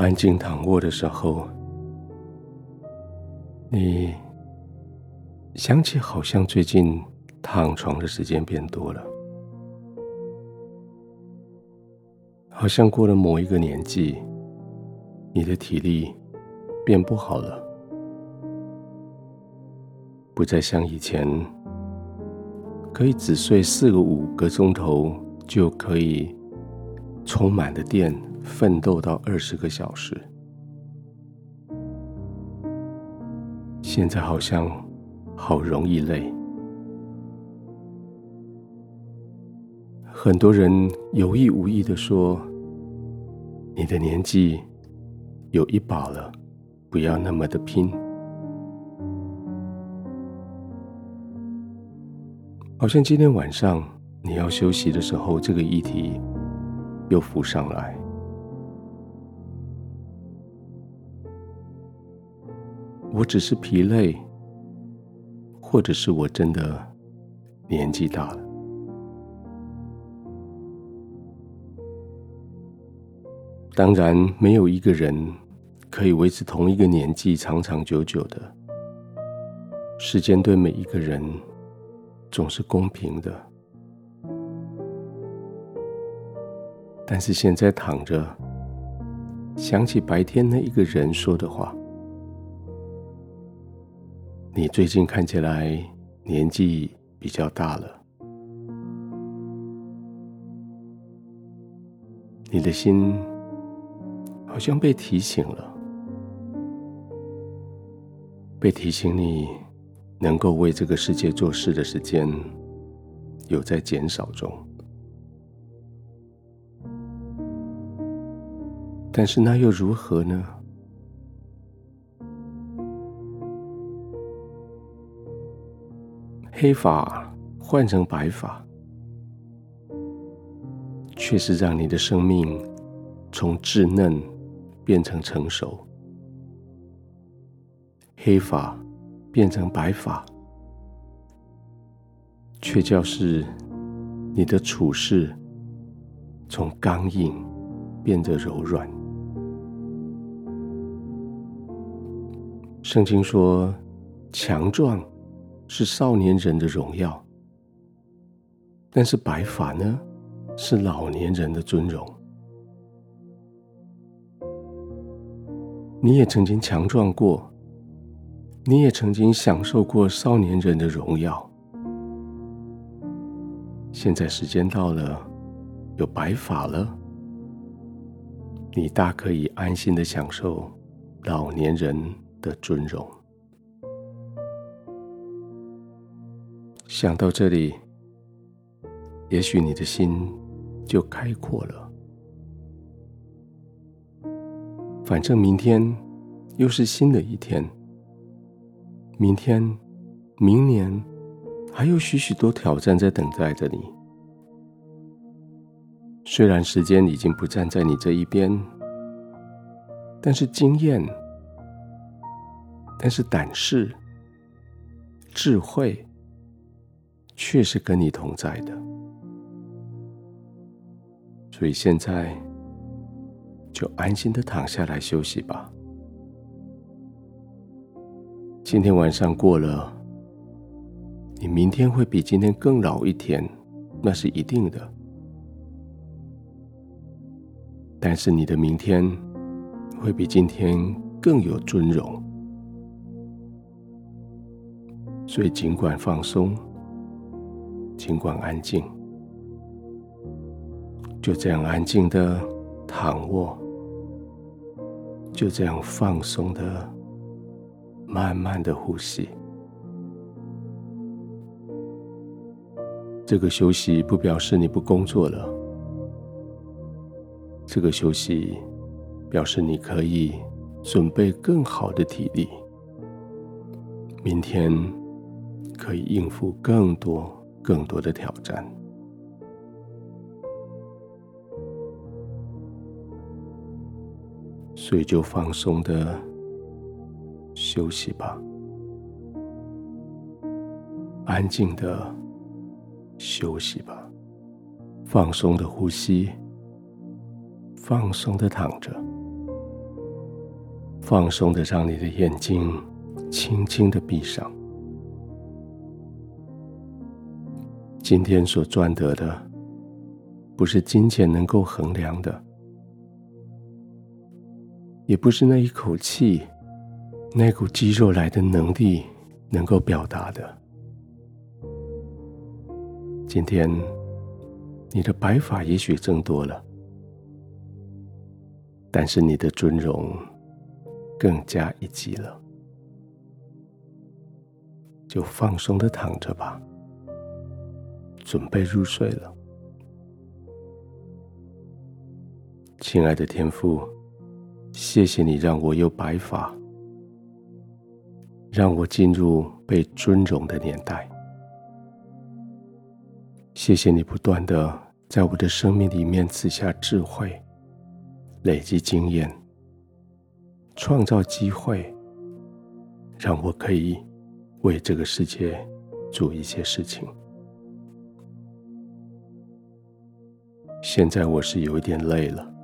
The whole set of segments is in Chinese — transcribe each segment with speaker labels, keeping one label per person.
Speaker 1: 安静躺卧的时候，你想起好像最近躺床的时间变多了，好像过了某一个年纪，你的体力变不好了，不再像以前可以只睡四个五个钟头就可以充满的电。奋斗到二十个小时，现在好像好容易累。很多人有意无意的说：“你的年纪有一把了，不要那么的拼。”好像今天晚上你要休息的时候，这个议题又浮上来。我只是疲累，或者是我真的年纪大了。当然，没有一个人可以维持同一个年纪长长久久的。时间对每一个人总是公平的，但是现在躺着，想起白天那一个人说的话。你最近看起来年纪比较大了，你的心好像被提醒了，被提醒你能够为这个世界做事的时间有在减少中，但是那又如何呢？黑发换成白发，却是让你的生命从稚嫩变成成熟。黑发变成白发，却叫是你的处事从刚硬变得柔软。圣经说，强壮。是少年人的荣耀，但是白发呢，是老年人的尊荣。你也曾经强壮过，你也曾经享受过少年人的荣耀。现在时间到了，有白发了，你大可以安心的享受老年人的尊荣。想到这里，也许你的心就开阔了。反正明天又是新的一天，明天、明年还有许许多挑战在等待着你。虽然时间已经不站在你这一边，但是经验，但是胆识、智慧。确实跟你同在的，所以现在就安心的躺下来休息吧。今天晚上过了，你明天会比今天更老一天，那是一定的。但是你的明天会比今天更有尊荣，所以尽管放松。尽管安静，就这样安静的躺卧，就这样放松的、慢慢的呼吸。这个休息不表示你不工作了，这个休息表示你可以准备更好的体力，明天可以应付更多。更多的挑战，所以就放松的休息吧，安静的休息吧，放松的呼吸，放松的躺着，放松的让你的眼睛轻轻的闭上。今天所赚得的，不是金钱能够衡量的，也不是那一口气、那股肌肉来的能力能够表达的。今天，你的白发也许增多了，但是你的尊荣更加一级了。就放松的躺着吧。准备入睡了，亲爱的天父，谢谢你让我有白发，让我进入被尊荣的年代。谢谢你不断的在我的生命里面赐下智慧，累积经验，创造机会，让我可以为这个世界做一些事情。现在我是有一点累了，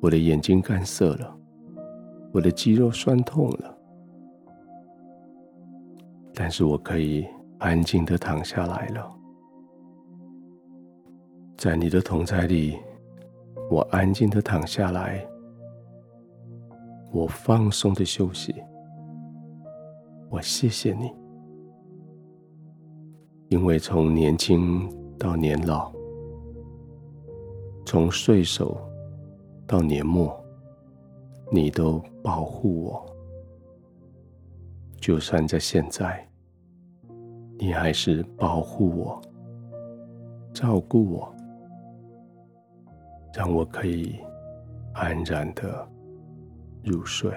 Speaker 1: 我的眼睛干涩了，我的肌肉酸痛了，但是我可以安静的躺下来了，在你的同在里，我安静的躺下来，我放松的休息，我谢谢你，因为从年轻到年老。从岁首到年末，你都保护我。就算在现在，你还是保护我、照顾我，让我可以安然的入睡。